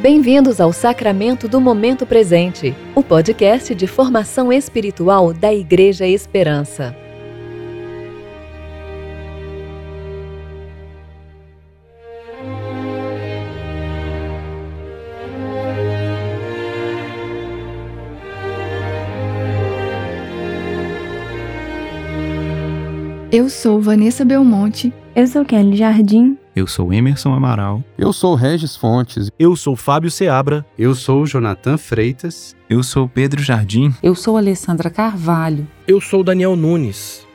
Bem-vindos ao Sacramento do Momento Presente, o podcast de formação espiritual da Igreja Esperança. Eu sou Vanessa Belmonte. Eu sou Kelly Jardim. Eu sou Emerson Amaral. Eu sou Regis Fontes. Eu sou Fábio Seabra. Eu sou Jonathan Freitas. Eu sou Pedro Jardim. Eu sou Alessandra Carvalho. Eu sou Daniel Nunes.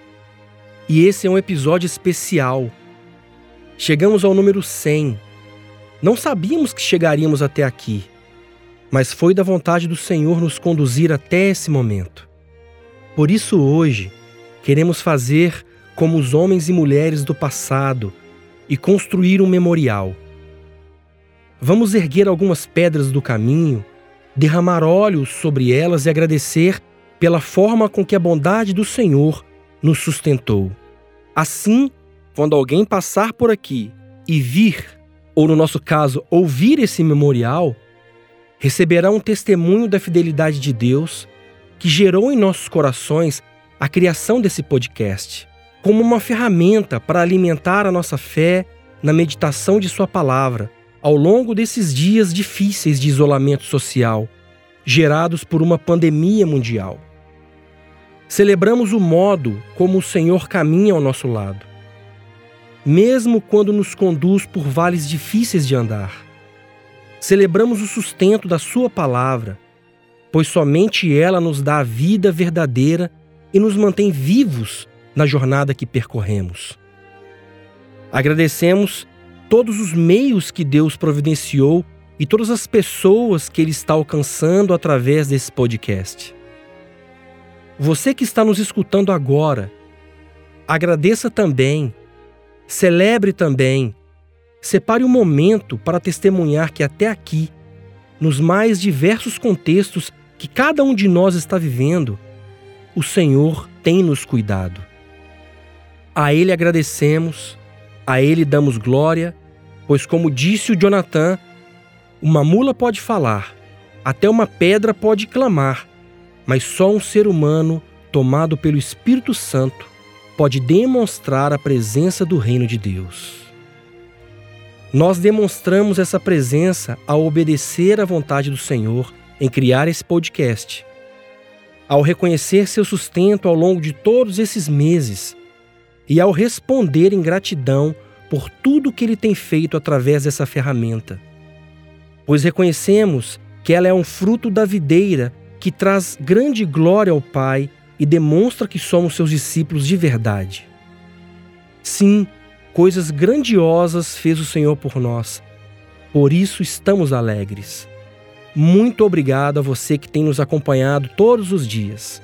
E esse é um episódio especial. Chegamos ao número 100. Não sabíamos que chegaríamos até aqui, mas foi da vontade do Senhor nos conduzir até esse momento. Por isso, hoje, queremos fazer como os homens e mulheres do passado e construir um memorial. Vamos erguer algumas pedras do caminho, derramar óleo sobre elas e agradecer pela forma com que a bondade do Senhor nos sustentou. Assim, quando alguém passar por aqui e vir, ou no nosso caso, ouvir esse memorial, receberá um testemunho da fidelidade de Deus que gerou em nossos corações a criação desse podcast como uma ferramenta para alimentar a nossa fé na meditação de Sua palavra ao longo desses dias difíceis de isolamento social, gerados por uma pandemia mundial. Celebramos o modo como o Senhor caminha ao nosso lado, mesmo quando nos conduz por vales difíceis de andar. Celebramos o sustento da Sua palavra, pois somente ela nos dá a vida verdadeira e nos mantém vivos na jornada que percorremos. Agradecemos todos os meios que Deus providenciou e todas as pessoas que Ele está alcançando através desse podcast. Você que está nos escutando agora, agradeça também, celebre também, separe um momento para testemunhar que até aqui, nos mais diversos contextos que cada um de nós está vivendo, o Senhor tem nos cuidado. A Ele agradecemos, a Ele damos glória, pois, como disse o Jonathan, uma mula pode falar, até uma pedra pode clamar, mas só um ser humano, tomado pelo Espírito Santo, pode demonstrar a presença do Reino de Deus. Nós demonstramos essa presença ao obedecer à vontade do Senhor em criar esse podcast. Ao reconhecer seu sustento ao longo de todos esses meses e ao responder em gratidão por tudo que Ele tem feito através dessa ferramenta. Pois reconhecemos que ela é um fruto da videira que traz grande glória ao Pai e demonstra que somos seus discípulos de verdade. Sim, coisas grandiosas fez o Senhor por nós. Por isso estamos alegres. Muito obrigado a você que tem nos acompanhado todos os dias.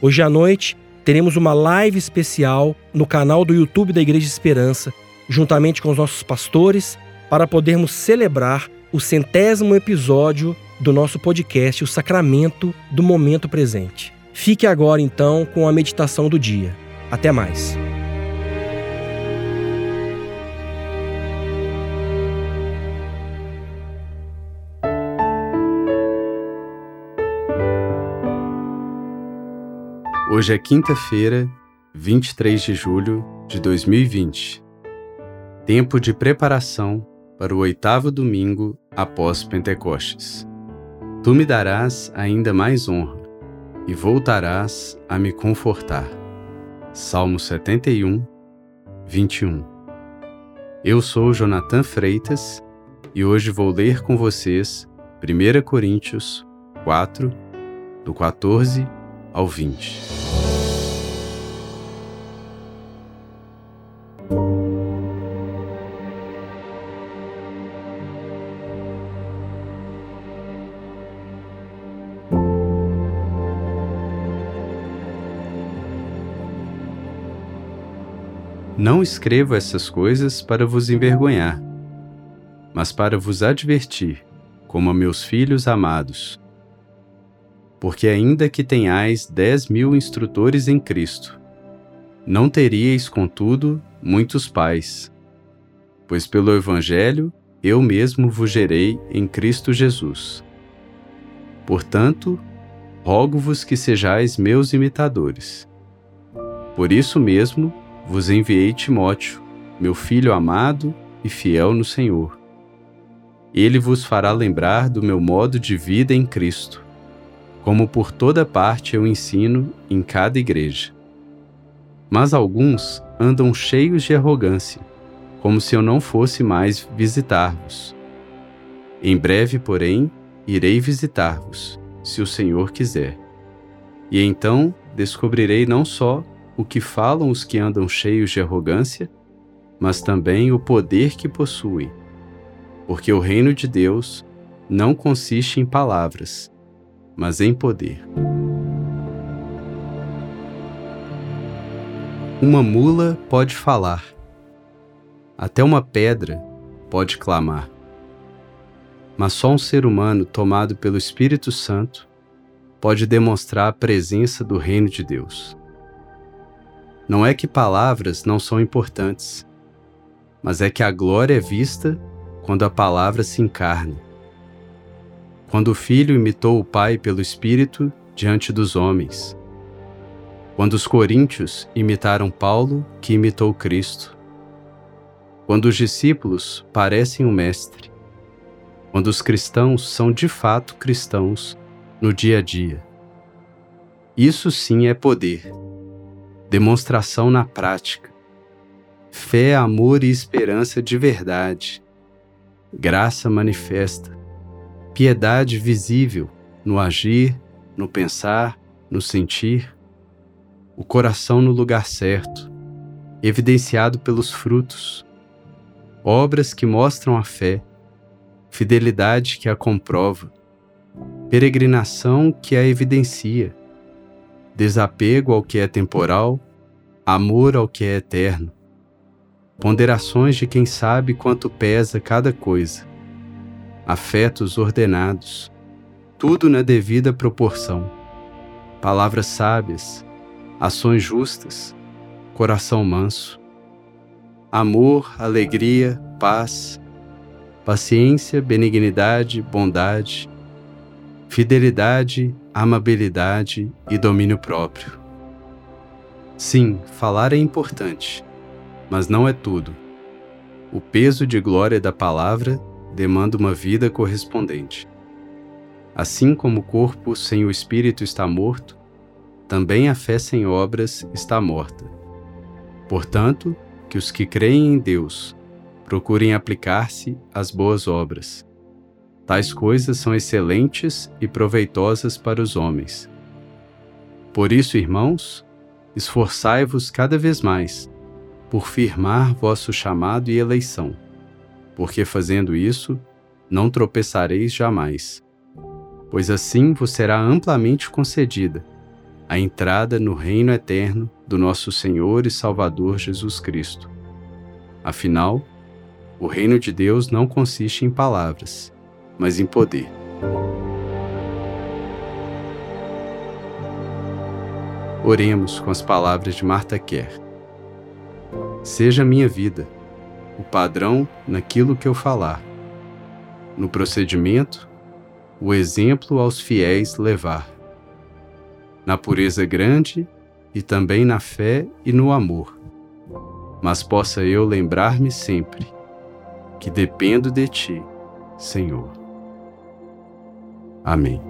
Hoje à noite teremos uma live especial no canal do YouTube da Igreja Esperança, juntamente com os nossos pastores, para podermos celebrar o centésimo episódio do nosso podcast, O Sacramento do Momento Presente. Fique agora então com a meditação do dia. Até mais. Hoje é quinta-feira, 23 de julho de 2020. Tempo de preparação para o oitavo domingo após Pentecostes. Tu me darás ainda mais honra e voltarás a me confortar. Salmo 71, 21. Eu sou Jonathan Freitas e hoje vou ler com vocês 1 Coríntios 4, do 14 ao 20. Não escrevo essas coisas para vos envergonhar, mas para vos advertir, como a meus filhos amados. Porque, ainda que tenhais dez mil instrutores em Cristo, não teríeis, contudo, muitos pais, pois pelo Evangelho eu mesmo vos gerei em Cristo Jesus. Portanto, rogo-vos que sejais meus imitadores. Por isso mesmo vos enviei Timóteo, meu filho amado e fiel no Senhor. Ele vos fará lembrar do meu modo de vida em Cristo, como por toda parte eu ensino em cada igreja. Mas alguns andam cheios de arrogância, como se eu não fosse mais visitar-vos. Em breve, porém, irei visitar-vos, se o Senhor quiser. E então descobrirei não só o que falam os que andam cheios de arrogância, mas também o poder que possuem. Porque o reino de Deus não consiste em palavras, mas em poder. Uma mula pode falar, até uma pedra pode clamar. Mas só um ser humano tomado pelo Espírito Santo pode demonstrar a presença do Reino de Deus. Não é que palavras não são importantes, mas é que a glória é vista quando a palavra se encarna. Quando o Filho imitou o Pai pelo Espírito diante dos homens quando os coríntios imitaram Paulo, que imitou Cristo. Quando os discípulos parecem o Mestre. Quando os cristãos são de fato cristãos no dia a dia. Isso sim é poder. Demonstração na prática. Fé, amor e esperança de verdade. Graça manifesta. Piedade visível no agir, no pensar, no sentir o coração no lugar certo, evidenciado pelos frutos, obras que mostram a fé, fidelidade que a comprova, peregrinação que a evidencia, desapego ao que é temporal, amor ao que é eterno, ponderações de quem sabe quanto pesa cada coisa, afetos ordenados, tudo na devida proporção, palavras sábias, ações justas, coração manso, amor, alegria, paz, paciência, benignidade, bondade, fidelidade, amabilidade e domínio próprio. Sim, falar é importante, mas não é tudo. O peso de glória da palavra demanda uma vida correspondente. Assim como o corpo sem o espírito está morto, também a fé sem obras está morta. Portanto, que os que creem em Deus procurem aplicar-se às boas obras. Tais coisas são excelentes e proveitosas para os homens. Por isso, irmãos, esforçai-vos cada vez mais por firmar vosso chamado e eleição, porque fazendo isso, não tropeçareis jamais, pois assim vos será amplamente concedida a entrada no reino eterno do nosso Senhor e Salvador Jesus Cristo. Afinal, o reino de Deus não consiste em palavras, mas em poder. Oremos com as palavras de Marta Kerr. Seja minha vida o padrão naquilo que eu falar, no procedimento, o exemplo aos fiéis levar na pureza grande e também na fé e no amor. Mas possa eu lembrar-me sempre que dependo de Ti, Senhor. Amém.